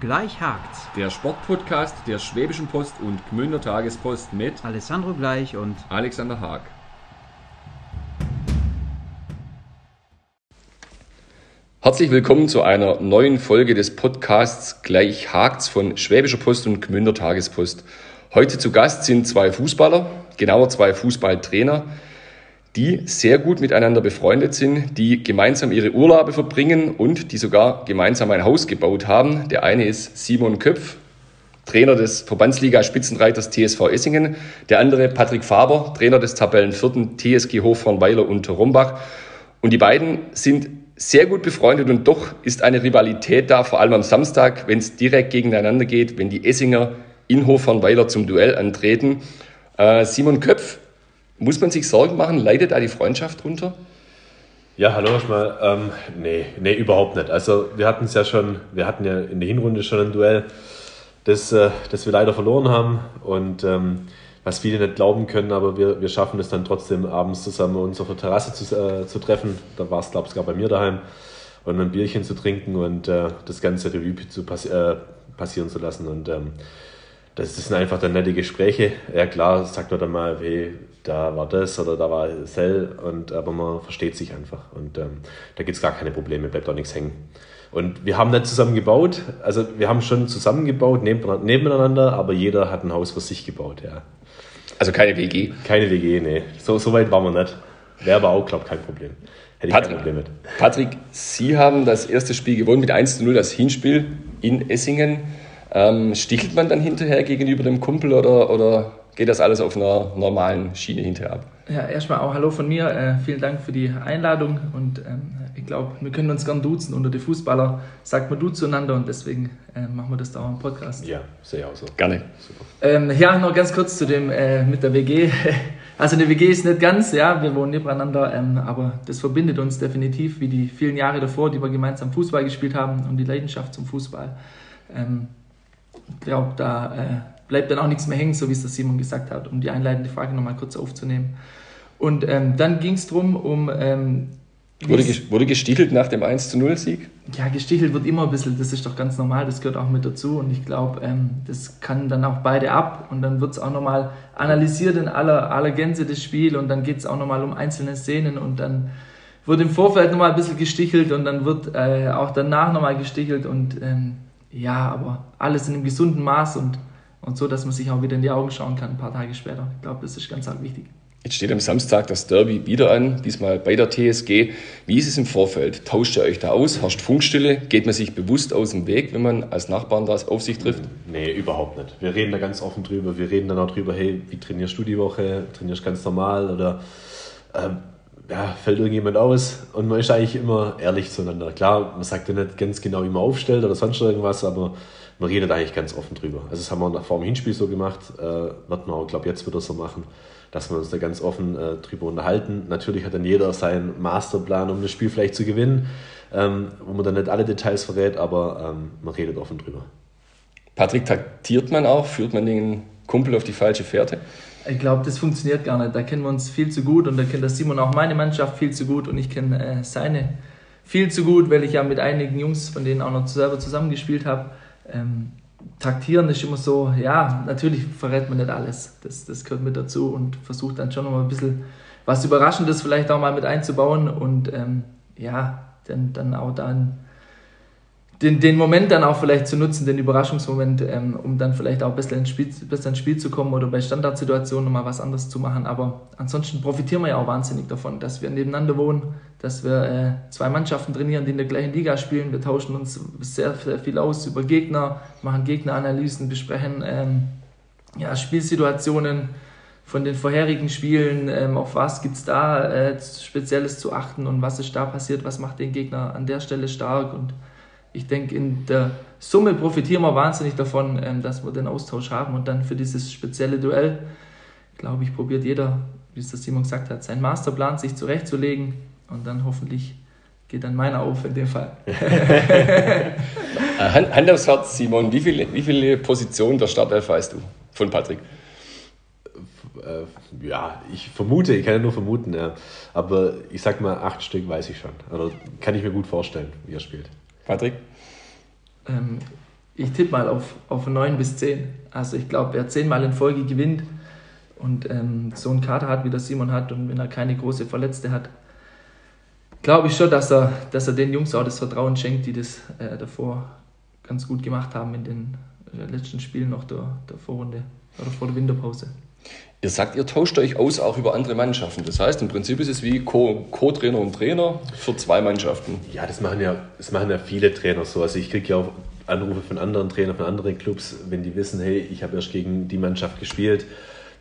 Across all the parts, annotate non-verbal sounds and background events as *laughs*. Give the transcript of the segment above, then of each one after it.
Gleich hakt's. Der Sportpodcast der Schwäbischen Post und Gmünder Tagespost mit Alessandro Gleich und Alexander Haag. Herzlich willkommen zu einer neuen Folge des Podcasts Gleich hakt's von Schwäbischer Post und Gmünder Tagespost. Heute zu Gast sind zwei Fußballer, genauer zwei Fußballtrainer, die sehr gut miteinander befreundet sind, die gemeinsam ihre Urlaube verbringen und die sogar gemeinsam ein Haus gebaut haben. Der eine ist Simon Köpf, Trainer des Verbandsliga-Spitzenreiters TSV Essingen. Der andere Patrick Faber, Trainer des Tabellenvierten TSG Hofhornweiler und Rombach. Und die beiden sind sehr gut befreundet und doch ist eine Rivalität da, vor allem am Samstag, wenn es direkt gegeneinander geht, wenn die Essinger in Hofhornweiler zum Duell antreten. Äh, Simon Köpf muss man sich Sorgen machen? Leidet da die Freundschaft drunter? Ja, hallo erstmal. Ähm, nee, nee, überhaupt nicht. Also wir hatten es ja schon, wir hatten ja in der Hinrunde schon ein Duell, das, äh, das wir leider verloren haben. Und ähm, was viele nicht glauben können, aber wir, wir schaffen es dann trotzdem abends zusammen uns auf der Terrasse zu, äh, zu treffen. Da war es, glaube ich, sogar bei mir daheim. Und ein Bierchen zu trinken und äh, das ganze Revue zu passi äh, passieren zu lassen. Und ähm, das, das sind einfach dann nette Gespräche. Ja klar, sagt man dann mal, hey, da war das oder da war Cell, und, aber man versteht sich einfach. Und ähm, da gibt es gar keine Probleme, bleibt auch nichts hängen. Und wir haben nicht zusammen gebaut, also wir haben schon zusammen gebaut, nebeneinander, aber jeder hat ein Haus für sich gebaut, ja. Also keine WG? Keine WG, nee. So, so weit waren wir nicht. Wäre aber auch, glaube ich, kein Problem. Hätte ich Patrick, kein Problem mit. Patrick, Sie haben das erste Spiel gewonnen mit 1 zu 0, das Hinspiel in Essingen. Ähm, stichelt man dann hinterher gegenüber dem Kumpel oder, oder geht das alles auf einer normalen Schiene hinterher ab? Ja, erstmal auch Hallo von mir. Äh, vielen Dank für die Einladung und ähm, ich glaube, wir können uns gern duzen. Unter den Fußballer sagt man du zueinander und deswegen äh, machen wir das da auch im Podcast. Ja, sehr auch so. Gerne. Ähm, ja, noch ganz kurz zu dem äh, mit der WG. *laughs* Also eine WG ist nicht ganz, ja, wir wohnen nebeneinander, ähm, aber das verbindet uns definitiv, wie die vielen Jahre davor, die wir gemeinsam Fußball gespielt haben und die Leidenschaft zum Fußball. Ähm, glaube, da äh, bleibt dann auch nichts mehr hängen, so wie es der Simon gesagt hat, um die einleitende Frage nochmal kurz aufzunehmen. Und ähm, dann ging es darum, um. Ähm, wurde, wurde gestichelt nach dem 1 zu 0 Sieg? Ja, gestichelt wird immer ein bisschen, das ist doch ganz normal, das gehört auch mit dazu. Und ich glaube, ähm, das kann dann auch beide ab. Und dann wird es auch nochmal analysiert in aller, aller Gänze das Spiel. Und dann geht es auch nochmal um einzelne Szenen. Und dann wird im Vorfeld nochmal ein bisschen gestichelt. Und dann wird äh, auch danach nochmal gestichelt. Und ähm, ja, aber alles in einem gesunden Maß und, und so, dass man sich auch wieder in die Augen schauen kann, ein paar Tage später. Ich glaube, das ist ganz arg wichtig. Jetzt steht am Samstag das Derby wieder an, diesmal bei der TSG. Wie ist es im Vorfeld? Tauscht ihr euch da aus? Herrscht Funkstille? Geht man sich bewusst aus dem Weg, wenn man als Nachbarn das auf sich trifft? Nee, überhaupt nicht. Wir reden da ganz offen drüber. Wir reden dann auch drüber, hey, wie trainierst du die Woche? Trainierst du ganz normal? Oder ähm, ja, fällt irgendjemand aus und man ist eigentlich immer ehrlich zueinander. Klar, man sagt ja nicht ganz genau, wie man aufstellt oder sonst irgendwas, aber man redet eigentlich ganz offen drüber. Also das haben wir vor dem Hinspiel so gemacht, äh, wird man auch, glaube jetzt wieder so machen, dass wir uns da ganz offen äh, drüber unterhalten. Natürlich hat dann jeder seinen Masterplan, um das Spiel vielleicht zu gewinnen, ähm, wo man dann nicht alle Details verrät, aber ähm, man redet offen drüber. Patrick, taktiert man auch? Führt man den Kumpel auf die falsche Fährte? Ich glaube, das funktioniert gar nicht. Da kennen wir uns viel zu gut und da kennt der Simon auch meine Mannschaft viel zu gut und ich kenne äh, seine viel zu gut, weil ich ja mit einigen Jungs, von denen auch noch selber zusammengespielt habe. Ähm, taktieren ist immer so, ja, natürlich verrät man nicht alles. Das, das gehört mit dazu und versucht dann schon noch mal ein bisschen was Überraschendes vielleicht auch mal mit einzubauen und ähm, ja, dann, dann auch dann den, den Moment dann auch vielleicht zu nutzen, den Überraschungsmoment, ähm, um dann vielleicht auch besser ins, Spiel, besser ins Spiel zu kommen oder bei Standardsituationen nochmal was anderes zu machen. Aber ansonsten profitieren wir ja auch wahnsinnig davon, dass wir nebeneinander wohnen, dass wir äh, zwei Mannschaften trainieren, die in der gleichen Liga spielen. Wir tauschen uns sehr, sehr viel aus über Gegner, machen Gegneranalysen, besprechen ähm, ja, Spielsituationen von den vorherigen Spielen, ähm, auf was gibt es da äh, Spezielles zu achten und was ist da passiert, was macht den Gegner an der Stelle stark und ich denke, in der Summe profitieren wir wahnsinnig davon, ähm, dass wir den Austausch haben und dann für dieses spezielle Duell, glaube ich, probiert jeder, wie es das Simon gesagt hat, seinen Masterplan sich zurechtzulegen und dann hoffentlich geht dann meiner auf in dem Fall. *laughs* Äh, Hand, Hand aufs Herz, Simon, wie viele, wie viele Positionen der Startelf weißt du von Patrick? Äh, ja, ich vermute, ich kann ja nur vermuten, ja. aber ich sag mal, acht Stück weiß ich schon. Oder kann ich mir gut vorstellen, wie er spielt. Patrick? Ähm, ich tippe mal auf, auf 9 bis 10. Also ich glaube, wer zehnmal in Folge gewinnt und ähm, so einen Kater hat, wie der Simon hat und wenn er keine große Verletzte hat, glaube ich schon, dass er, dass er den Jungs auch das Vertrauen schenkt, die das äh, davor ganz gut gemacht haben in den äh, letzten Spielen noch der, der Vorrunde oder vor der Winterpause. Ihr sagt, ihr tauscht euch aus auch über andere Mannschaften. Das heißt, im Prinzip ist es wie Co-Trainer und Trainer für zwei Mannschaften. Ja, das machen ja, das machen ja viele Trainer so. Also ich kriege ja auch Anrufe von anderen Trainern, von anderen Clubs, wenn die wissen, hey, ich habe erst gegen die Mannschaft gespielt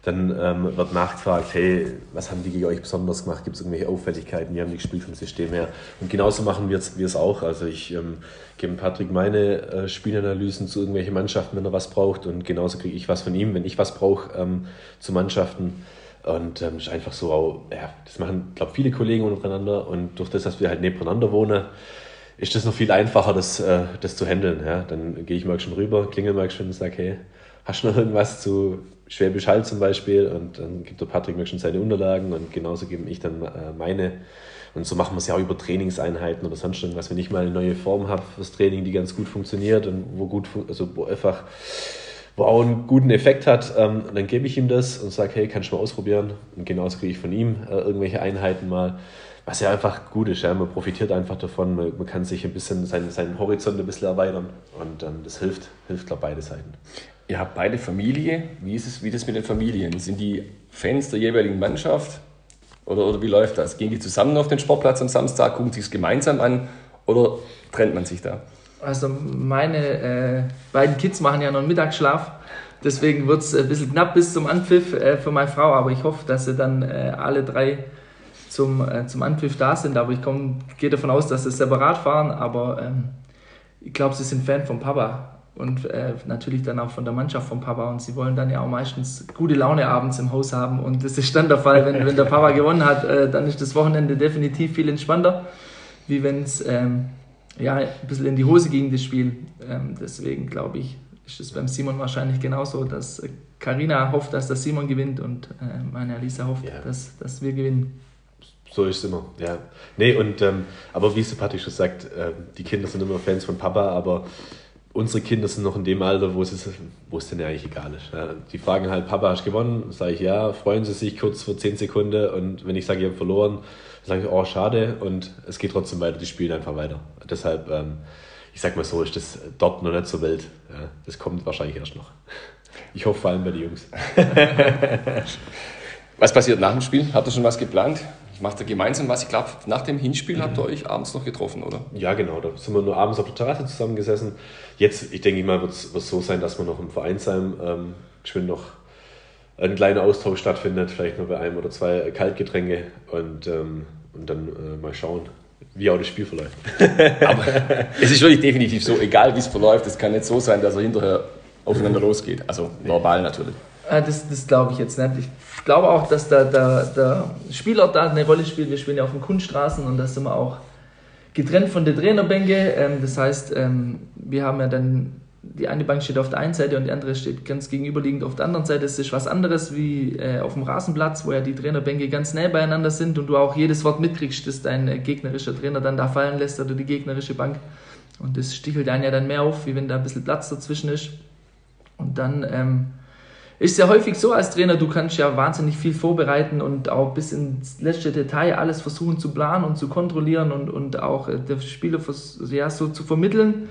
dann ähm, wird nachgefragt, hey, was haben die gegen euch besonders gemacht? Gibt es irgendwelche Auffälligkeiten? Wie haben die gespielt vom System her? Und genauso machen wir es auch. Also ich ähm, gebe Patrick meine äh, Spielanalysen zu irgendwelchen Mannschaften, wenn er was braucht. Und genauso kriege ich was von ihm, wenn ich was brauche ähm, zu Mannschaften. Und ähm, ist einfach so, auch, ja, das machen, glaube viele Kollegen untereinander. Und durch das, dass wir halt nebeneinander wohnen, ist das noch viel einfacher, das, äh, das zu handeln. Ja? Dann gehe ich mal schon rüber, klingel mal schon und sage, hey, hast du noch irgendwas zu Schwäbisch Hall zum Beispiel und dann gibt der Patrick mir schon seine Unterlagen und genauso gebe ich dann äh, meine. Und so machen wir es ja auch über Trainingseinheiten oder sonst irgendwas. Wenn ich mal eine neue Form habe fürs Training, die ganz gut funktioniert und wo gut, also wo einfach, wo auch einen guten Effekt hat, ähm, dann gebe ich ihm das und sage, hey, kannst du mal ausprobieren? Und genauso kriege ich von ihm äh, irgendwelche Einheiten mal. Was ja einfach gut ist, ja. man profitiert einfach davon, man, man kann sich ein bisschen seinen, seinen Horizont ein bisschen erweitern und ähm, das hilft, hilft glaube beide Seiten. Ihr habt beide Familie. Wie ist es wie das mit den Familien? Sind die Fans der jeweiligen Mannschaft? Oder, oder wie läuft das? Gehen die zusammen auf den Sportplatz am Samstag, gucken sich es gemeinsam an oder trennt man sich da? Also meine äh, beiden Kids machen ja noch einen Mittagsschlaf. Deswegen wird es ein bisschen knapp bis zum Anpfiff äh, für meine Frau, aber ich hoffe, dass sie dann äh, alle drei zum, äh, zum Anpfiff da sind. Aber ich gehe davon aus, dass sie separat fahren. Aber ähm, ich glaube, sie sind Fan von Papa und äh, natürlich dann auch von der Mannschaft vom Papa. Und sie wollen dann ja auch meistens gute Laune abends im Haus haben. Und das ist dann der Fall, wenn, wenn der Papa *laughs* gewonnen hat, äh, dann ist das Wochenende definitiv viel entspannter, wie wenn es ähm, ja, ein bisschen in die Hose ging, das Spiel. Ähm, deswegen glaube ich, ist es beim Simon wahrscheinlich genauso, dass Karina hofft, dass der Simon gewinnt und äh, meine Alisa hofft, ja. dass, dass wir gewinnen. So ist es immer, ja. Nee, und, ähm, aber wie es schon sagt, äh, die Kinder sind immer Fans von Papa, aber unsere Kinder sind noch in dem Alter, wo es, wo es denen eigentlich egal ist. Ja, die fragen halt, Papa, hast du gewonnen? Sage ich, ja. Freuen sie sich kurz vor 10 Sekunden und wenn ich sage, ich habe verloren, sage ich, oh, schade und es geht trotzdem weiter, die spielen einfach weiter. Deshalb, ähm, ich sag mal so, ist das dort noch nicht so wild. Ja, das kommt wahrscheinlich erst noch. Ich hoffe vor allem bei den Jungs. *laughs* was passiert nach dem Spiel? Habt ihr schon was geplant? Macht ihr gemeinsam was? Ich glaube, nach dem Hinspiel habt ihr euch abends noch getroffen, oder? Ja, genau. Da sind wir nur abends auf der Terrasse zusammengesessen. Jetzt, ich denke mal, wird es so sein, dass wir noch im Vereinsheim ähm, geschwind noch ein kleiner Austausch stattfindet, vielleicht nur bei einem oder zwei Kaltgetränke und, ähm, und dann äh, mal schauen, wie auch das Spiel verläuft. *laughs* Aber es ist wirklich definitiv so, egal wie es verläuft, es kann nicht so sein, dass er hinterher aufeinander losgeht. Also verbal natürlich. Ah, das, das glaube ich jetzt nicht. Ich glaube auch, dass der, der, der Spielort da eine Rolle spielt. Wir spielen ja auf den Kunststraßen und da sind wir auch getrennt von der Trainerbänke. Ähm, das heißt, ähm, wir haben ja dann, die eine Bank steht auf der einen Seite und die andere steht ganz gegenüberliegend auf der anderen Seite. Das ist was anderes wie äh, auf dem Rasenplatz, wo ja die Trainerbänke ganz nah beieinander sind und du auch jedes Wort mitkriegst, das dein äh, gegnerischer Trainer dann da fallen lässt oder die gegnerische Bank. Und das stichelt einen ja dann mehr auf, wie wenn da ein bisschen Platz dazwischen ist. Und dann ähm, ist ja häufig so als Trainer, du kannst ja wahnsinnig viel vorbereiten und auch bis ins letzte Detail alles versuchen zu planen und zu kontrollieren und, und auch äh, der Spieler ja, so zu vermitteln.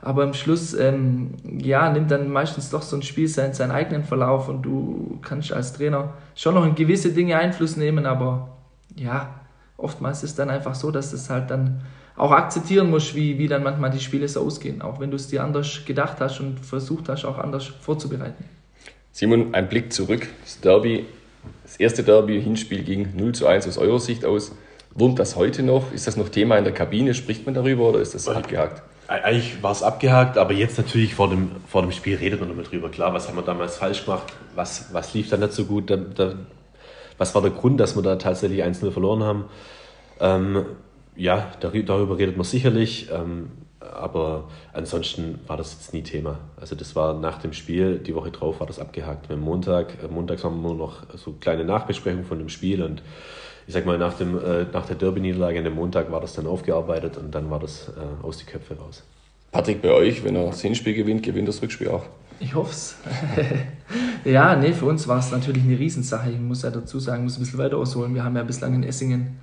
Aber am Schluss ähm, ja, nimmt dann meistens doch so ein Spiel seinen, seinen eigenen Verlauf und du kannst als Trainer schon noch in gewisse Dinge Einfluss nehmen, aber ja, oftmals ist es dann einfach so, dass es halt dann auch akzeptieren musst, wie, wie dann manchmal die Spiele so ausgehen, auch wenn du es dir anders gedacht hast und versucht hast, auch anders vorzubereiten. Simon, ein Blick zurück. Das Derby, das erste Derby-Hinspiel ging 0 zu 1 aus eurer Sicht aus. Wurmt das heute noch? Ist das noch Thema in der Kabine? Spricht man darüber oder ist das abgehakt? Eigentlich war es abgehakt, aber jetzt natürlich vor dem, vor dem Spiel redet man damit drüber. Klar, was haben wir damals falsch gemacht? Was, was lief da nicht so gut? Da, da, was war der Grund, dass wir da tatsächlich 1-0 verloren haben? Ähm, ja, darüber redet man sicherlich. Ähm, aber ansonsten war das jetzt nie Thema. Also das war nach dem Spiel, die Woche drauf war das abgehakt. Am Montag, äh, montags haben wir nur noch so kleine Nachbesprechungen von dem Spiel und ich sag mal, nach, dem, äh, nach der Derby-Niederlage an dem Montag war das dann aufgearbeitet und dann war das äh, aus die Köpfe raus. Patrick, bei euch, wenn er das Hinspiel gewinnt, gewinnt das Rückspiel auch. Ich hoffe es. *laughs* ja, nee, für uns war es natürlich eine Riesensache. Ich muss ja dazu sagen, muss ein bisschen weiter ausholen. Wir haben ja bislang in Essingen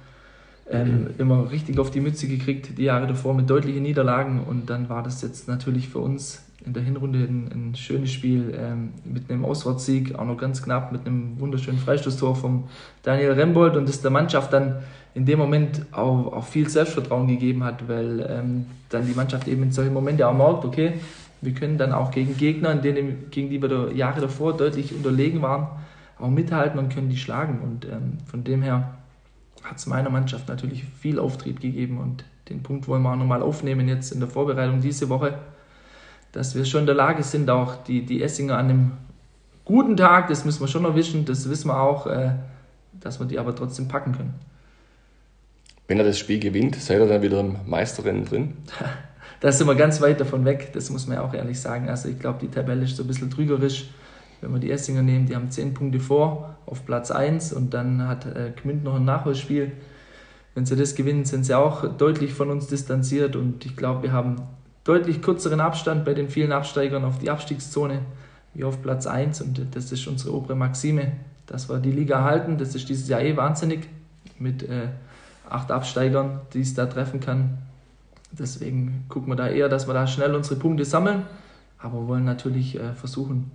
ähm, immer richtig auf die Mütze gekriegt, die Jahre davor mit deutlichen Niederlagen. Und dann war das jetzt natürlich für uns in der Hinrunde ein, ein schönes Spiel ähm, mit einem Auswärtssieg, auch noch ganz knapp mit einem wunderschönen Freistoßtor vom Daniel Rembold und das der Mannschaft dann in dem Moment auch, auch viel Selbstvertrauen gegeben hat, weil ähm, dann die Mannschaft eben in solchen Momenten auch merkt, okay, wir können dann auch gegen Gegner, in denen, gegen die wir da Jahre davor deutlich unterlegen waren, auch mithalten und können die schlagen. Und ähm, von dem her hat es meiner Mannschaft natürlich viel Auftrieb gegeben und den Punkt wollen wir auch nochmal aufnehmen jetzt in der Vorbereitung diese Woche dass wir schon in der Lage sind, auch die, die Essinger an einem guten Tag, das müssen wir schon noch wissen, das wissen wir auch, äh, dass wir die aber trotzdem packen können. Wenn er das Spiel gewinnt, seid ihr dann wieder im Meisterrennen drin? *laughs* da sind wir ganz weit davon weg, das muss man ja auch ehrlich sagen. Also ich glaube, die Tabelle ist so ein bisschen trügerisch. Wenn wir die Essinger nehmen, die haben 10 Punkte vor auf Platz 1 und dann hat äh, Gmünd noch ein Nachholspiel. Wenn sie das gewinnen, sind sie auch deutlich von uns distanziert und ich glaube, wir haben deutlich kürzeren Abstand bei den vielen Absteigern auf die Abstiegszone wie auf Platz 1 und das ist unsere obere Maxime, dass wir die Liga halten. Das ist dieses Jahr eh wahnsinnig mit äh, acht Absteigern, die es da treffen kann. Deswegen gucken wir da eher, dass wir da schnell unsere Punkte sammeln, aber wollen natürlich äh, versuchen,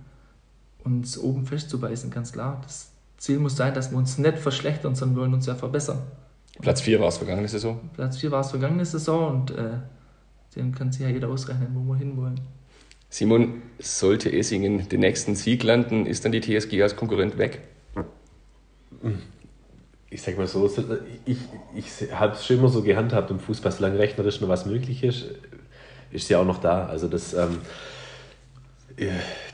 uns oben festzubeißen, ganz klar. Das Ziel muss sein, dass wir uns nicht verschlechtern, sondern wir wollen uns ja verbessern. Platz 4 war es vergangene Saison? Platz 4 war es vergangene Saison und äh, den kann sich ja jeder ausrechnen, wo wir hinwollen. Simon, sollte Essingen den nächsten Sieg landen, ist dann die TSG als Konkurrent weg? Ich sag mal so, ich, ich habe es schon immer so gehandhabt im Fußball, solange rechnerisch noch was möglich ist, ist sie auch noch da. Also das, ähm,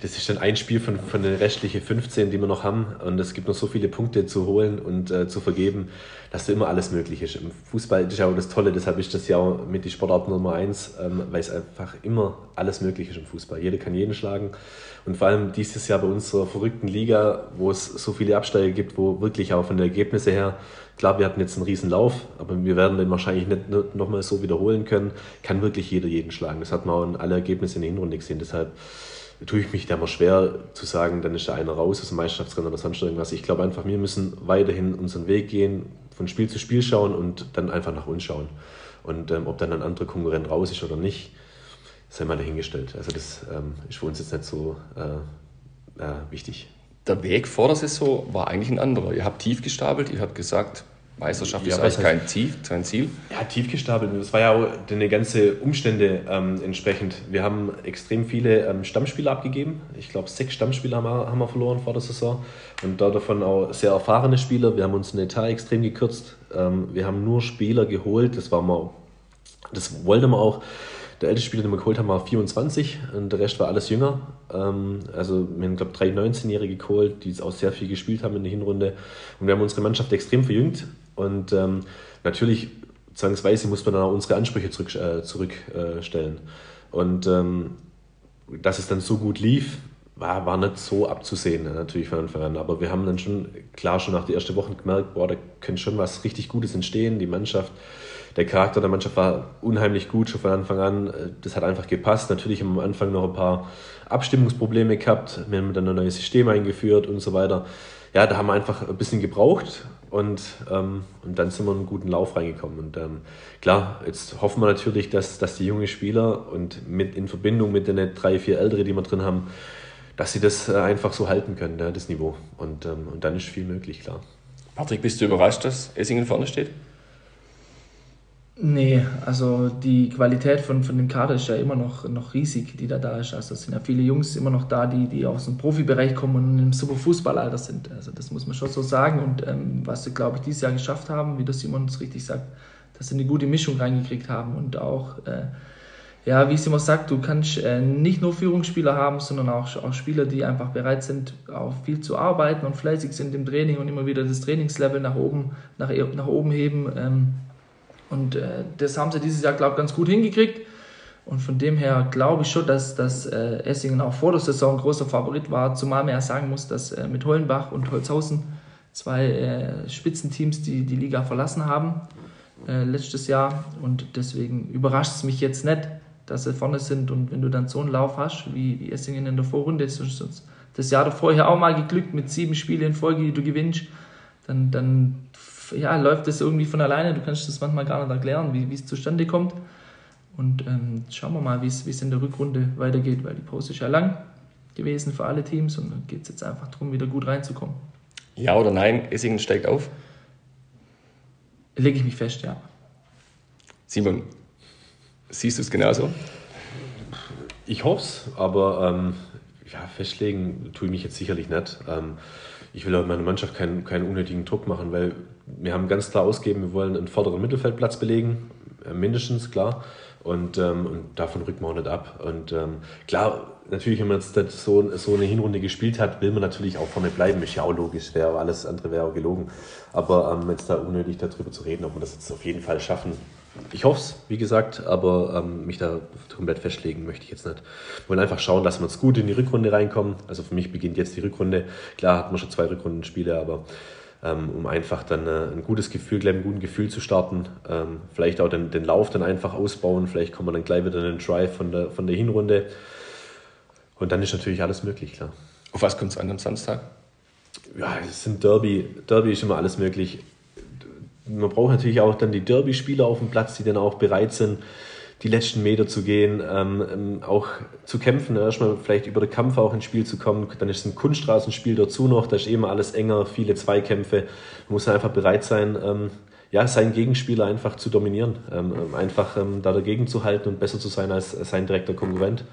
das ist dann ein Spiel von, von den restlichen 15, die wir noch haben. Und es gibt noch so viele Punkte zu holen und äh, zu vergeben, dass da immer alles möglich ist. Im Fußball ist ja auch das Tolle, deshalb ist das ja auch mit die Sportart Nummer eins, ähm, weil es einfach immer alles möglich ist im Fußball. Jeder kann jeden schlagen. Und vor allem dieses Jahr bei unserer verrückten Liga, wo es so viele Absteiger gibt, wo wirklich auch von den Ergebnissen her, klar, wir hatten jetzt einen riesen Lauf, aber wir werden den wahrscheinlich nicht nochmal so wiederholen können, kann wirklich jeder jeden schlagen. Das hat man auch in alle Ergebnisse in der Hinrunde gesehen. Deshalb tue ich mich da mal schwer zu sagen, dann ist da einer raus aus dem Meisterschaftsrennen oder sonst irgendwas. Ich glaube einfach, wir müssen weiterhin unseren Weg gehen, von Spiel zu Spiel schauen und dann einfach nach uns schauen. Und ähm, ob dann ein anderer Konkurrent raus ist oder nicht, sei mal dahingestellt. Also das ähm, ist für uns jetzt nicht so äh, äh, wichtig. Der Weg vor der Saison war eigentlich ein anderer. Ihr habt tief gestapelt, ihr habt gesagt, Meisterschaft ja, ist eigentlich kein Ziel, kein Ziel. Ja, tief gestapelt. Das war ja auch die ganze Umstände ähm, entsprechend. Wir haben extrem viele ähm, Stammspieler abgegeben. Ich glaube, sechs Stammspieler haben wir, haben wir verloren vor der Saison. Und davon auch sehr erfahrene Spieler. Wir haben uns den Etat extrem gekürzt. Ähm, wir haben nur Spieler geholt. Das war mal, das wollte man auch. Der älteste Spieler, den wir geholt haben, war 24 und der Rest war alles jünger. Ähm, also wir haben, glaube drei 19-Jährige geholt, die auch sehr viel gespielt haben in der Hinrunde. Und wir haben unsere Mannschaft extrem verjüngt. Und ähm, natürlich, zwangsweise, muss man dann auch unsere Ansprüche zurück, äh, zurückstellen. Und ähm, dass es dann so gut lief, war, war nicht so abzusehen, natürlich von Anfang an. Aber wir haben dann schon, klar, schon nach den ersten Wochen gemerkt, boah, da könnte schon was richtig Gutes entstehen. Die Mannschaft, der Charakter der Mannschaft war unheimlich gut schon von Anfang an. Das hat einfach gepasst. Natürlich haben wir am Anfang noch ein paar Abstimmungsprobleme gehabt. Wir haben dann ein neues System eingeführt und so weiter. Ja, da haben wir einfach ein bisschen gebraucht und, ähm, und dann sind wir in einen guten Lauf reingekommen. Und ähm, klar, jetzt hoffen wir natürlich, dass, dass die jungen Spieler und mit, in Verbindung mit den drei, vier Ältere, die wir drin haben, dass sie das äh, einfach so halten können, das Niveau. Und, ähm, und dann ist viel möglich, klar. Patrick, bist du überrascht, dass Essingen vorne steht? Nee, also die Qualität von, von dem Kader ist ja immer noch, noch riesig, die da da ist. Also es sind ja viele Jungs immer noch da, die, die aus dem Profibereich kommen und im super Fußballalter sind. Also das muss man schon so sagen. Und ähm, was sie, glaube ich, dieses Jahr geschafft haben, wie das Simon uns richtig sagt, dass sie eine gute Mischung reingekriegt haben. Und auch, äh, ja, wie immer sagt, du kannst äh, nicht nur Führungsspieler haben, sondern auch, auch Spieler, die einfach bereit sind, auch viel zu arbeiten und fleißig sind im Training und immer wieder das Trainingslevel nach oben, nach, nach oben heben. Ähm, und äh, das haben sie dieses Jahr, glaube ich, ganz gut hingekriegt. Und von dem her glaube ich schon, dass, dass äh, Essingen auch vor der Saison ein großer Favorit war, zumal man ja sagen muss, dass äh, mit Hollenbach und Holzhausen zwei äh, Spitzenteams die die Liga verlassen haben äh, letztes Jahr. Und deswegen überrascht es mich jetzt nicht, dass sie vorne sind. Und wenn du dann so einen Lauf hast, wie, wie Essingen in der Vorrunde, ist uns das Jahr davor ja auch mal geglückt mit sieben Spielen in Folge, die du gewinnst, dann, dann ja, läuft das irgendwie von alleine. Du kannst das manchmal gar nicht erklären, wie, wie es zustande kommt. Und ähm, schauen wir mal, wie es in der Rückrunde weitergeht, weil die Pause ist ja lang gewesen für alle Teams und dann geht es jetzt einfach darum, wieder gut reinzukommen. Ja oder nein, Essingen steigt auf? Lege ich mich fest, ja. Simon, siehst du es genauso? Ich hoffe es, aber ähm, ja, festlegen tue ich mich jetzt sicherlich nicht. Ähm, ich will auch meiner Mannschaft keinen, keinen unnötigen Druck machen, weil wir haben ganz klar ausgegeben, wir wollen einen vorderen Mittelfeldplatz belegen, äh, mindestens, klar. Und, ähm, und davon rücken wir auch nicht ab. Und ähm, klar, natürlich, wenn man jetzt so, so eine Hinrunde gespielt hat, will man natürlich auch vorne bleiben. Ist ja auch logisch, wäre alles andere wäre auch gelogen. Aber ähm, jetzt da unnötig darüber zu reden, ob wir das jetzt auf jeden Fall schaffen. Ich hoffe es, wie gesagt, aber ähm, mich da komplett festlegen möchte ich jetzt nicht. Wir wollen einfach schauen, dass wir jetzt gut in die Rückrunde reinkommen. Also für mich beginnt jetzt die Rückrunde. Klar hatten wir schon zwei Rückrundenspiele, aber ähm, um einfach dann äh, ein gutes Gefühl, gleich ein gutes Gefühl zu starten. Ähm, vielleicht auch den, den Lauf dann einfach ausbauen. Vielleicht kommen wir dann gleich wieder in den Drive von der, von der Hinrunde. Und dann ist natürlich alles möglich, klar. Auf was kommt es an am Samstag? Ja, es sind Derby. Derby ist immer alles möglich. Man braucht natürlich auch dann die Derby-Spieler auf dem Platz, die dann auch bereit sind, die letzten Meter zu gehen, ähm, ähm, auch zu kämpfen, erstmal vielleicht über den Kampf auch ins Spiel zu kommen. Dann ist ein Kunststraßenspiel dazu noch, da ist eben alles enger, viele Zweikämpfe. Man muss einfach bereit sein, ähm, ja, seinen Gegenspieler einfach zu dominieren, ähm, ähm einfach ähm, da dagegen zu halten und besser zu sein als sein direkter Konkurrent.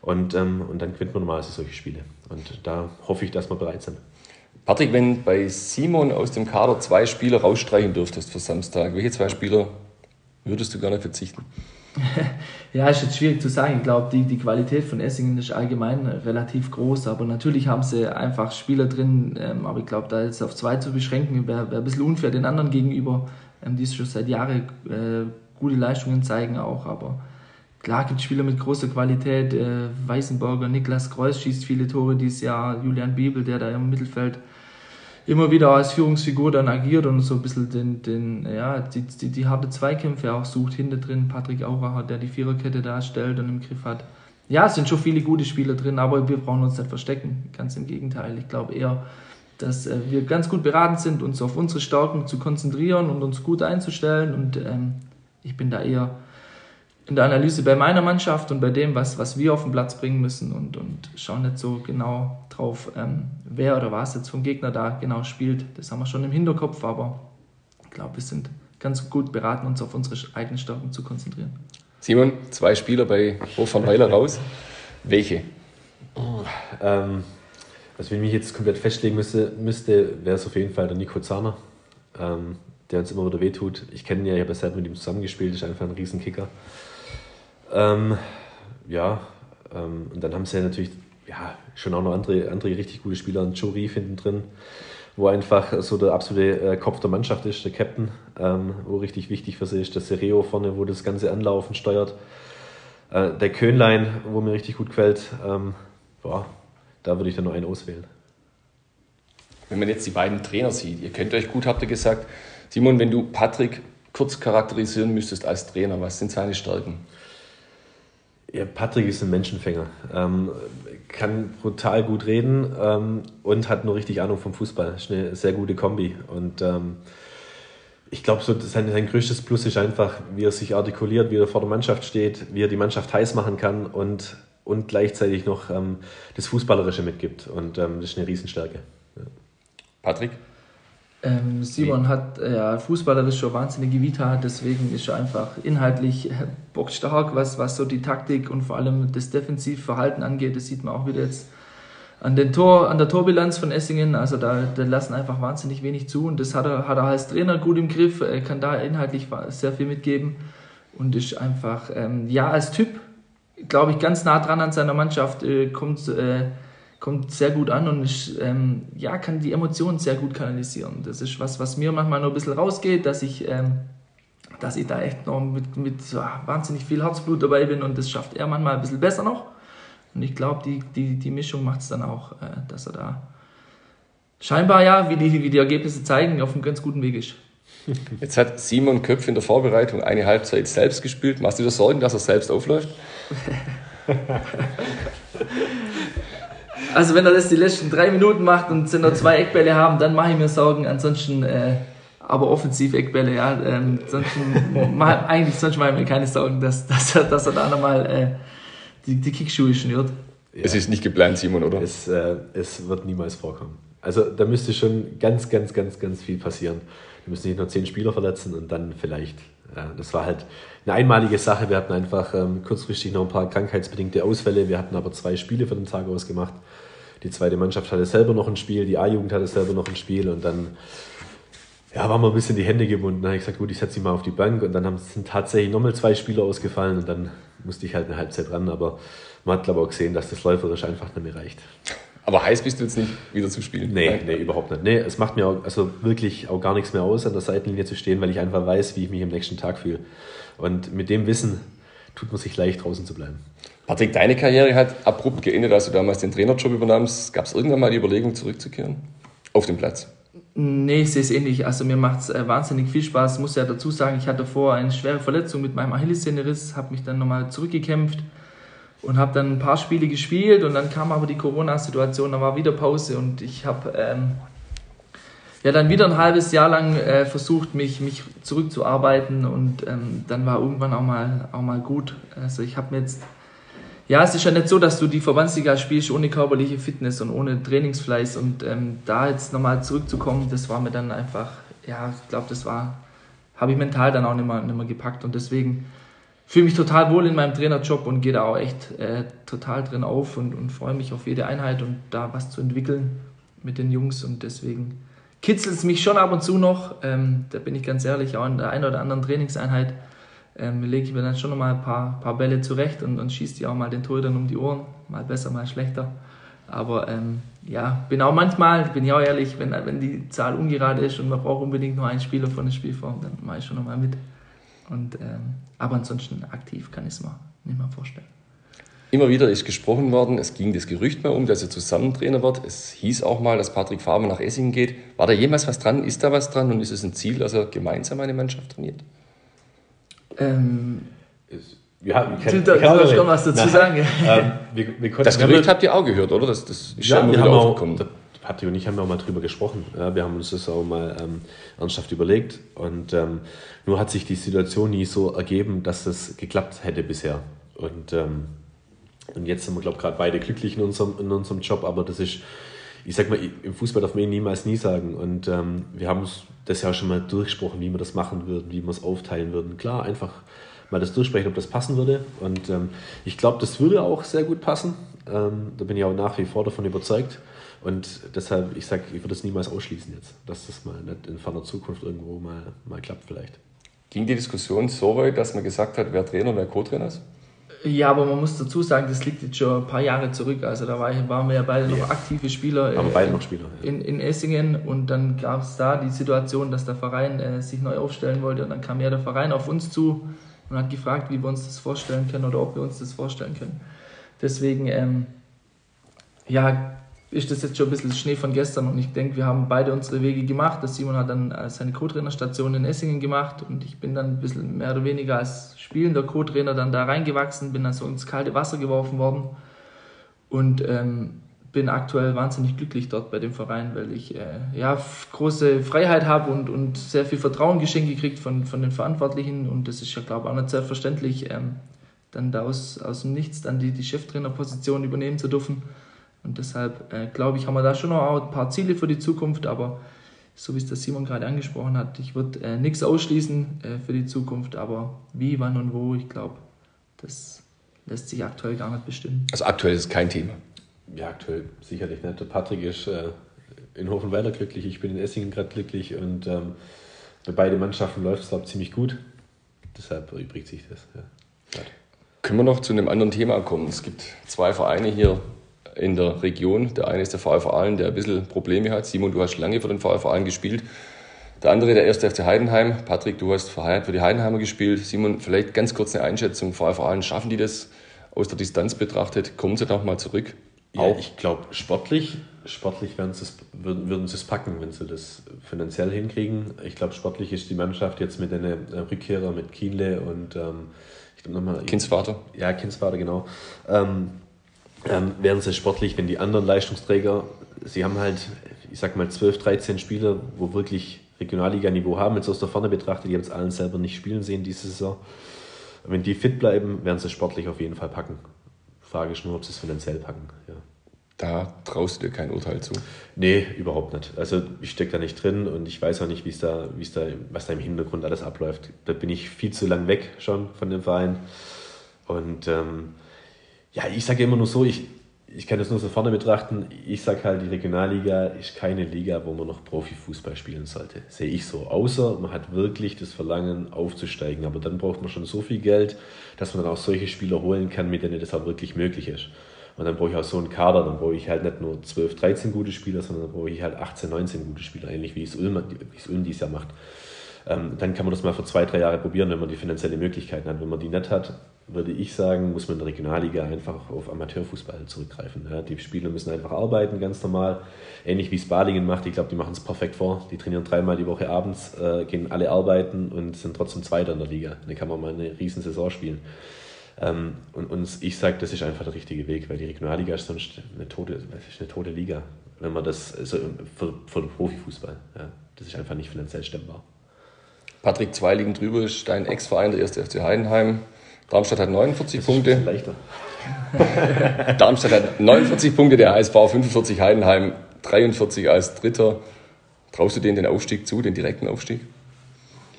Und, und dann gewinnt man normalerweise solche Spiele. Und da hoffe ich, dass wir bereit sind. Patrick, wenn bei Simon aus dem Kader zwei Spieler rausstreichen dürftest für Samstag, welche zwei Spieler würdest du gerne verzichten? *laughs* ja, ist jetzt schwierig zu sagen. Ich glaube, die, die Qualität von Essingen ist allgemein relativ groß, aber natürlich haben sie einfach Spieler drin, ähm, aber ich glaube, da jetzt auf zwei zu beschränken, wäre wär ein bisschen unfair den anderen gegenüber, ähm, die schon seit Jahren äh, gute Leistungen zeigen auch, aber klar gibt es Spieler mit großer Qualität, äh, Weißenberger, Niklas Kreuz schießt viele Tore dieses Jahr, Julian Bibel, der da im Mittelfeld immer wieder als Führungsfigur dann agiert und so ein bisschen den, den ja, die, die, die harte Zweikämpfe auch sucht, hinter drin Patrick Auracher, der die Viererkette darstellt und im Griff hat. Ja, es sind schon viele gute Spieler drin, aber wir brauchen uns nicht verstecken. Ganz im Gegenteil. Ich glaube eher, dass äh, wir ganz gut beraten sind, uns auf unsere Stärken zu konzentrieren und uns gut einzustellen. Und ähm, ich bin da eher in der Analyse bei meiner Mannschaft und bei dem, was, was wir auf den Platz bringen müssen und, und schauen nicht so genau drauf, ähm, wer oder was jetzt vom Gegner da genau spielt. Das haben wir schon im Hinterkopf, aber ich glaube, wir sind ganz gut beraten, uns auf unsere eigenen Stärken zu konzentrieren. Simon, zwei Spieler bei Hofernweiler raus. Welche? Oh, ähm, also wenn ich mich jetzt komplett festlegen müsste, müsste wäre es auf jeden Fall der Nico Zahner, ähm, der uns immer wieder wehtut. Ich kenne ihn ja, ich habe ja selbst mit ihm zusammengespielt, ist einfach ein Riesenkicker. Ähm, ja, ähm, und dann haben sie ja natürlich ja, schon auch noch andere, andere richtig gute Spieler. Und Joe Reef hinten drin, wo einfach so der absolute äh, Kopf der Mannschaft ist, der Captain, ähm, wo richtig wichtig für sie ist. Der Sereo vorne, wo das ganze Anlaufen steuert. Äh, der Könlein, wo mir richtig gut gefällt. Ähm, boah, da würde ich dann noch einen auswählen. Wenn man jetzt die beiden Trainer sieht, ihr kennt euch gut, habt ihr gesagt. Simon, wenn du Patrick kurz charakterisieren müsstest als Trainer, was sind seine Stärken? Ja, Patrick ist ein Menschenfänger. Ähm, kann brutal gut reden ähm, und hat nur richtig Ahnung vom Fußball. Ist eine sehr gute Kombi. Und ähm, ich glaube, so sein, sein größtes Plus ist einfach, wie er sich artikuliert, wie er vor der Mannschaft steht, wie er die Mannschaft heiß machen kann und, und gleichzeitig noch ähm, das Fußballerische mitgibt. Und ähm, das ist eine Riesenstärke. Ja. Patrick? Ähm, Simon Wie? hat äh, ja, fußballerisch schon wahnsinnige Vita, deswegen ist er einfach inhaltlich äh, bockstark, was, was so die Taktik und vor allem das Defensivverhalten angeht. Das sieht man auch wieder jetzt an, den Tor, an der Torbilanz von Essingen. Also da, da lassen einfach wahnsinnig wenig zu und das hat er, hat er als Trainer gut im Griff. Er kann da inhaltlich sehr viel mitgeben und ist einfach, ähm, ja, als Typ, glaube ich, ganz nah dran an seiner Mannschaft, äh, kommt. Äh, kommt sehr gut an und ich, ähm, ja, kann die Emotionen sehr gut kanalisieren. Das ist was, was mir manchmal nur ein bisschen rausgeht, dass ich, ähm, dass ich da echt noch mit, mit so, wahnsinnig viel Herzblut dabei bin und das schafft er manchmal ein bisschen besser noch. Und ich glaube, die, die, die Mischung macht es dann auch, äh, dass er da scheinbar ja, wie die, wie die Ergebnisse zeigen, auf einem ganz guten Weg ist. *laughs* Jetzt hat Simon Köpf in der Vorbereitung eine Halbzeit selbst gespielt. Machst du dir Sorgen, dass er selbst aufläuft? *laughs* Also wenn er das die letzten drei Minuten macht und sind noch zwei Eckbälle haben, dann mache ich mir Sorgen. Ansonsten, äh, aber offensiv Eckbälle, ja. Ähm, sonst, *laughs* eigentlich sonst mache ich mir keine Sorgen, dass, dass, er, dass er da nochmal äh, die, die Kickschuhe schnürt. Ja. Es ist nicht geplant, Simon, oder? Es, äh, es wird niemals vorkommen. Also da müsste schon ganz, ganz, ganz, ganz viel passieren. Wir müssen nicht nur zehn Spieler verletzen und dann vielleicht. Ja, das war halt eine einmalige Sache. Wir hatten einfach ähm, kurzfristig noch ein paar krankheitsbedingte Ausfälle. Wir hatten aber zwei Spiele für den Tag ausgemacht. Die zweite Mannschaft hatte selber noch ein Spiel, die A-Jugend hatte selber noch ein Spiel und dann ja, waren wir ein bisschen die Hände gebunden. Dann habe ich gesagt, gut, ich setze sie mal auf die Bank und dann haben, sind tatsächlich nochmal zwei Spieler ausgefallen und dann musste ich halt eine Halbzeit ran. Aber man hat, glaube ich, auch gesehen, dass das läuferisch einfach nicht mehr reicht. Aber heiß bist du jetzt nicht, wieder zu spielen? Nee, nee, überhaupt nicht. Nee, es macht mir auch, also wirklich auch gar nichts mehr aus, an der Seitenlinie zu stehen, weil ich einfach weiß, wie ich mich am nächsten Tag fühle. Und mit dem Wissen tut man sich leicht, draußen zu bleiben. Patrick, deine Karriere hat abrupt geendet, als du damals den Trainerjob übernahmst. Gab es irgendwann mal die Überlegung, zurückzukehren? Auf den Platz? Nee, ich sehe es ähnlich. Also mir macht es äh, wahnsinnig viel Spaß. Ich muss ja dazu sagen, ich hatte vorher eine schwere Verletzung mit meinem Achillessehnenriss, habe mich dann nochmal zurückgekämpft und habe dann ein paar Spiele gespielt und dann kam aber die Corona-Situation, da war wieder Pause und ich habe ähm, ja dann wieder ein halbes Jahr lang äh, versucht, mich, mich zurückzuarbeiten und ähm, dann war irgendwann auch mal, auch mal gut. Also ich habe mir jetzt, ja, es ist ja nicht so, dass du die Verbandsliga spielst ohne körperliche Fitness und ohne Trainingsfleiß und ähm, da jetzt nochmal zurückzukommen, das war mir dann einfach, ja, ich glaube, das war, habe ich mental dann auch nicht mehr, nicht mehr gepackt und deswegen fühle mich total wohl in meinem Trainerjob und gehe da auch echt äh, total drin auf und, und freue mich auf jede Einheit und da was zu entwickeln mit den Jungs und deswegen kitzelt es mich schon ab und zu noch. Ähm, da bin ich ganz ehrlich, auch in der einen oder anderen Trainingseinheit ähm, lege ich mir dann schon noch mal ein paar, paar Bälle zurecht und, und schieße die auch mal den Torhütern um die Ohren. Mal besser, mal schlechter. Aber ähm, ja, bin auch manchmal, bin ich auch ehrlich, wenn, wenn die Zahl ungerade ist und man braucht unbedingt nur einen Spieler von der Spielform, dann mache ich schon noch mal mit. Und, ähm, aber ansonsten aktiv kann ich es mir nicht mehr vorstellen. Immer wieder ist gesprochen worden, es ging das Gerücht mal um, dass er zusammen Trainer wird. Es hieß auch mal, dass Patrick Faber nach Essingen geht. War da jemals was dran? Ist da was dran? Und ist es ein Ziel, dass er gemeinsam eine Mannschaft trainiert? Ähm, ja, ich kann, da kann schon was dazu Nein. sagen. Ähm, wir, wir konnten, das Gerücht habt ihr auch gehört, oder? Das, das ist ja, wir haben auch, Patrick und ich haben auch mal drüber gesprochen. Ja, wir haben uns das auch mal ähm, ernsthaft überlegt. Und ähm, nur hat sich die Situation nie so ergeben, dass das geklappt hätte bisher. Und, ähm, und jetzt sind wir, glaube ich, gerade beide glücklich in unserem, in unserem Job. Aber das ist, ich sag mal, im Fußball darf man eh niemals nie sagen. Und ähm, wir haben das ja schon mal durchgesprochen, wie wir das machen würden, wie wir es aufteilen würden. Klar, einfach mal das durchsprechen, ob das passen würde. Und ähm, ich glaube, das würde auch sehr gut passen. Ähm, da bin ich auch nach wie vor davon überzeugt. Und deshalb, ich sage, ich würde es niemals ausschließen jetzt, dass das mal nicht in ferner Zukunft irgendwo mal, mal klappt vielleicht. Ging die Diskussion so weit, dass man gesagt hat, wer Trainer und wer Co-Trainer ist? Ja, aber man muss dazu sagen, das liegt jetzt schon ein paar Jahre zurück. Also da waren wir ja beide noch aktive Spieler. Aber beide noch Spieler. Ja. In, in Essingen und dann gab es da die Situation, dass der Verein äh, sich neu aufstellen wollte und dann kam ja der Verein auf uns zu und hat gefragt, wie wir uns das vorstellen können oder ob wir uns das vorstellen können. Deswegen, ähm, ja, ist das jetzt schon ein bisschen Schnee von gestern und ich denke, wir haben beide unsere Wege gemacht. Der Simon hat dann äh, seine Co-Trainerstation in Essingen gemacht und ich bin dann ein bisschen mehr oder weniger als spielender Co-Trainer dann da reingewachsen, bin dann so ins kalte Wasser geworfen worden und ähm, bin aktuell wahnsinnig glücklich dort bei dem Verein, weil ich äh, ja, große Freiheit habe und, und sehr viel Vertrauen geschenkt gekriegt von, von den Verantwortlichen und das ist ja, glaube ich, auch nicht selbstverständlich, ähm, dann da aus, aus dem Nichts dann die, die Cheftrainerposition übernehmen zu dürfen. Und deshalb äh, glaube ich, haben wir da schon noch ein paar Ziele für die Zukunft, aber so wie es der Simon gerade angesprochen hat, ich würde äh, nichts ausschließen äh, für die Zukunft, aber wie, wann und wo, ich glaube, das lässt sich aktuell gar nicht bestimmen. Also aktuell ist es kein Thema. Ja, aktuell sicherlich nicht. Der Patrick ist äh, in Hofenweiler glücklich, ich bin in Essingen gerade glücklich und ähm, bei beiden Mannschaften läuft es, glaube ich, ziemlich gut. Deshalb erübrigt sich das. Ja. Können wir noch zu einem anderen Thema kommen? Es gibt zwei Vereine hier, in der Region. Der eine ist der VfV Aalen, der ein bisschen Probleme hat. Simon, du hast lange für den VfV Aalen gespielt. Der andere, der erste FC Heidenheim. Patrick, du hast für die Heidenheimer gespielt. Simon, vielleicht ganz kurz eine Einschätzung. VfV Aalen, schaffen die das aus der Distanz betrachtet? Kommen sie da auch mal zurück? Ja, ich glaube, sportlich sportlich werden sie es, würden, würden sie es packen, wenn sie das finanziell hinkriegen. Ich glaube, sportlich ist die Mannschaft jetzt mit den äh, Rückkehrer, mit Kienle und ähm, ich glaube nochmal. Kindsvater. Ja, Kindsvater, genau. Ähm, ähm, wären sie sportlich, wenn die anderen Leistungsträger, sie haben halt, ich sag mal, 12, 13 Spieler, wo wirklich Regionalliga-Niveau haben, jetzt aus der Ferne betrachtet, die haben es allen selber nicht spielen sehen diese Saison. Wenn die fit bleiben, werden sie sportlich auf jeden Fall packen. Frage ist nur, ob sie es finanziell packen. Ja. Da traust du dir kein Urteil zu? Nee, überhaupt nicht. Also ich stecke da nicht drin und ich weiß auch nicht, wie's da, wie's da, was da im Hintergrund alles abläuft. Da bin ich viel zu lang weg schon von dem Verein. Und ähm, ja, ich sage immer nur so, ich, ich kann das nur so vorne betrachten. Ich sage halt, die Regionalliga ist keine Liga, wo man noch Profifußball spielen sollte. Sehe ich so. Außer man hat wirklich das Verlangen aufzusteigen. Aber dann braucht man schon so viel Geld, dass man dann auch solche Spieler holen kann, mit denen das auch wirklich möglich ist. Und dann brauche ich auch so einen Kader. Dann brauche ich halt nicht nur 12, 13 gute Spieler, sondern dann brauche ich halt 18, 19 gute Spieler, ähnlich wie es Ulm, wie es Ulm dieses Jahr macht. Ähm, dann kann man das mal für zwei, drei Jahre probieren, wenn man die finanzielle Möglichkeiten hat. Wenn man die nicht hat, würde ich sagen, muss man in der Regionalliga einfach auf Amateurfußball zurückgreifen. Ja, die Spieler müssen einfach arbeiten, ganz normal. Ähnlich wie es Balingen macht. Ich glaube, die machen es perfekt vor. Die trainieren dreimal die Woche abends, äh, gehen alle arbeiten und sind trotzdem Zweiter in der Liga. Dann kann man mal eine riesen Saison spielen. Ähm, und, und ich sage, das ist einfach der richtige Weg, weil die Regionalliga ist sonst eine tote, ist eine tote Liga. Wenn man das also für, für den Profifußball, ja, das ist einfach nicht finanziell stemmbar. Patrick, zwei liegen drüber ist dein Ex-Verein, der erste FC Heidenheim. Darmstadt hat 49 Punkte. leichter. *laughs* *laughs* Darmstadt hat 49 Punkte, der HSV 45, Heidenheim 43 als Dritter. Traust du denen den Aufstieg zu, den direkten Aufstieg?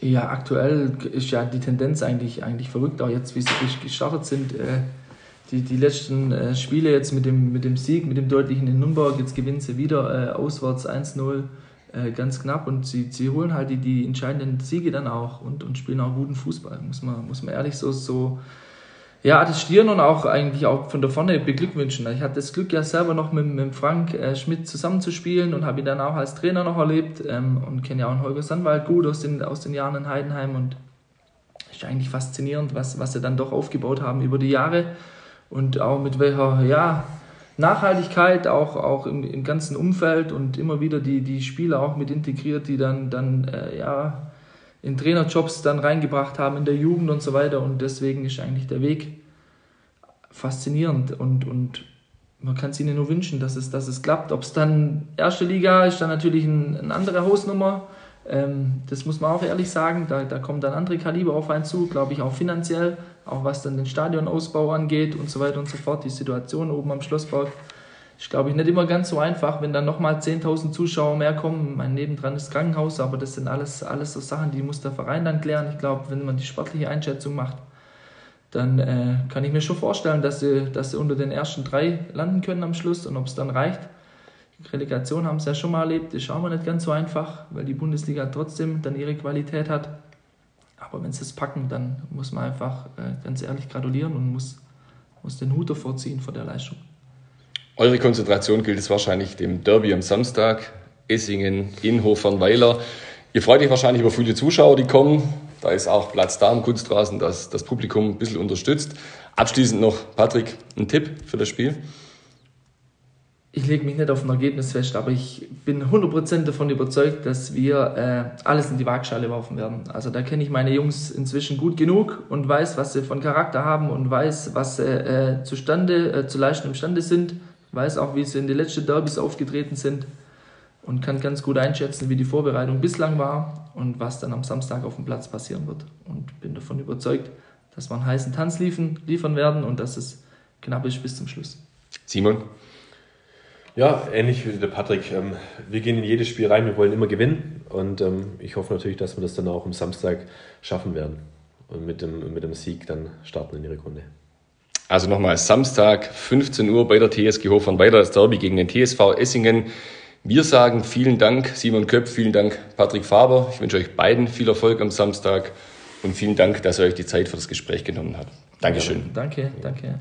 Ja, aktuell ist ja die Tendenz eigentlich, eigentlich verrückt, auch jetzt, wie sie gestartet sind. Äh, die, die letzten äh, Spiele jetzt mit dem, mit dem Sieg, mit dem deutlichen in Nürnberg, jetzt gewinnen sie wieder äh, auswärts 1-0 äh, ganz knapp und sie, sie holen halt die, die entscheidenden Siege dann auch und, und spielen auch guten Fußball, muss man, muss man ehrlich so, so ja, attestieren und auch eigentlich auch von der vorne beglückwünschen. Ich hatte das Glück ja selber noch mit, mit Frank äh, Schmidt zusammenzuspielen und habe ihn dann auch als Trainer noch erlebt ähm, und kenne ja auch Holger Sandwald gut aus den, aus den Jahren in Heidenheim und ist eigentlich faszinierend, was, was sie dann doch aufgebaut haben über die Jahre und auch mit welcher, ja, Nachhaltigkeit auch, auch im, im ganzen Umfeld und immer wieder die, die Spieler auch mit integriert, die dann, dann äh, ja, in Trainerjobs dann reingebracht haben in der Jugend und so weiter. Und deswegen ist eigentlich der Weg faszinierend und, und man kann es ihnen nur wünschen, dass es, dass es klappt. Ob es dann erste Liga ist, dann natürlich ein, eine andere Hausnummer. Ähm, das muss man auch ehrlich sagen. Da, da kommen dann andere Kaliber auf einen zu, glaube ich, auch finanziell auch was dann den Stadionausbau angeht und so weiter und so fort, die Situation oben am Schlossberg. Ist, glaube ich, nicht immer ganz so einfach, wenn dann nochmal 10.000 Zuschauer mehr kommen. Mein nebendran ist Krankenhaus, aber das sind alles, alles so Sachen, die muss der Verein dann klären. Ich glaube, wenn man die sportliche Einschätzung macht, dann äh, kann ich mir schon vorstellen, dass sie, dass sie unter den ersten drei landen können am Schluss und ob es dann reicht. Relegation haben sie ja schon mal erlebt, ist auch mal nicht ganz so einfach, weil die Bundesliga trotzdem dann ihre Qualität hat. Aber wenn sie es packen, dann muss man einfach äh, ganz ehrlich gratulieren und muss, muss den Hut davor ziehen vor der Leistung. Eure Konzentration gilt es wahrscheinlich dem Derby am Samstag, Essingen in Hofernweiler. Ihr freut euch wahrscheinlich über viele Zuschauer, die kommen. Da ist auch Platz da am Kunstrasen, dass das Publikum ein bisschen unterstützt. Abschließend noch, Patrick, ein Tipp für das Spiel? Ich lege mich nicht auf ein Ergebnis fest, aber ich bin 100% davon überzeugt, dass wir äh, alles in die Waagschale werfen werden. Also da kenne ich meine Jungs inzwischen gut genug und weiß, was sie von Charakter haben und weiß, was sie äh, zustande, äh, zu leisten imstande sind, weiß auch, wie sie in den letzten Derbys aufgetreten sind und kann ganz gut einschätzen, wie die Vorbereitung bislang war und was dann am Samstag auf dem Platz passieren wird. Und bin davon überzeugt, dass wir einen heißen Tanz liefern werden und dass es knapp ist bis zum Schluss. Simon? Ja, ähnlich wie der Patrick. Ähm, wir gehen in jedes Spiel rein, wir wollen immer gewinnen und ähm, ich hoffe natürlich, dass wir das dann auch am Samstag schaffen werden und mit dem, mit dem Sieg dann starten in die Rückrunde. Also nochmal Samstag, 15 Uhr bei der TSG Hofern-Weiter, das Derby gegen den TSV Essingen. Wir sagen vielen Dank, Simon Köpf, vielen Dank, Patrick Faber. Ich wünsche euch beiden viel Erfolg am Samstag und vielen Dank, dass ihr euch die Zeit für das Gespräch genommen habt. Dankeschön. Danke, danke.